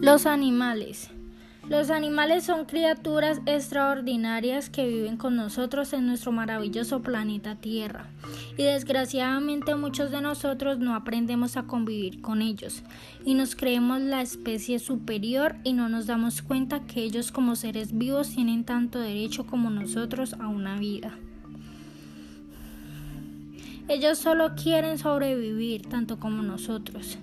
Los animales. Los animales son criaturas extraordinarias que viven con nosotros en nuestro maravilloso planeta Tierra. Y desgraciadamente muchos de nosotros no aprendemos a convivir con ellos y nos creemos la especie superior y no nos damos cuenta que ellos como seres vivos tienen tanto derecho como nosotros a una vida. Ellos solo quieren sobrevivir tanto como nosotros.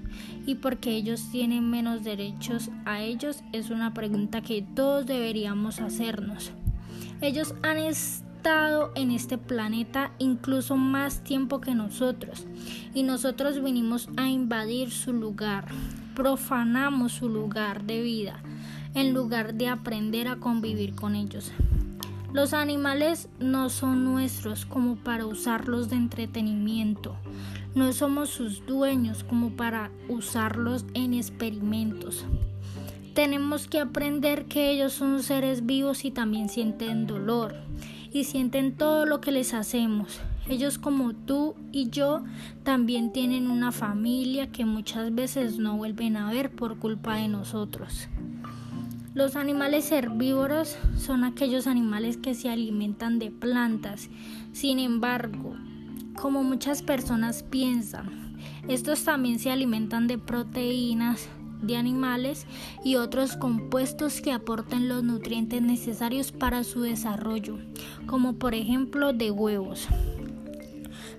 Y porque ellos tienen menos derechos a ellos es una pregunta que todos deberíamos hacernos. Ellos han estado en este planeta incluso más tiempo que nosotros y nosotros vinimos a invadir su lugar, profanamos su lugar de vida en lugar de aprender a convivir con ellos. Los animales no son nuestros como para usarlos de entretenimiento. No somos sus dueños como para usarlos en experimentos. Tenemos que aprender que ellos son seres vivos y también sienten dolor y sienten todo lo que les hacemos. Ellos como tú y yo también tienen una familia que muchas veces no vuelven a ver por culpa de nosotros. Los animales herbívoros son aquellos animales que se alimentan de plantas. Sin embargo, como muchas personas piensan, estos también se alimentan de proteínas de animales y otros compuestos que aportan los nutrientes necesarios para su desarrollo, como por ejemplo de huevos.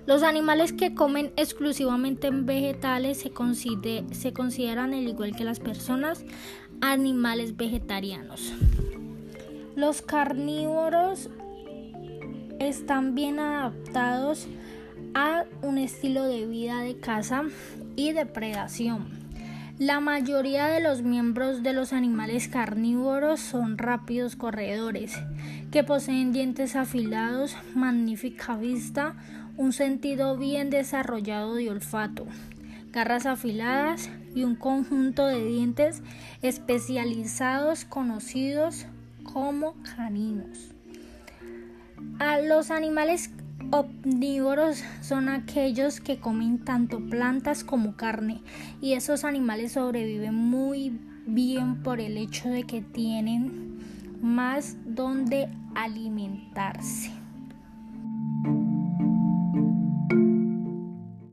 Los animales que comen exclusivamente en vegetales se, se consideran, al igual que las personas, animales vegetarianos. Los carnívoros están bien adaptados a un estilo de vida de caza y depredación. La mayoría de los miembros de los animales carnívoros son rápidos corredores que poseen dientes afilados, magnífica vista, un sentido bien desarrollado de olfato, garras afiladas y un conjunto de dientes especializados conocidos como caninos. A los animales omnívoros son aquellos que comen tanto plantas como carne y esos animales sobreviven muy bien por el hecho de que tienen más donde alimentarse.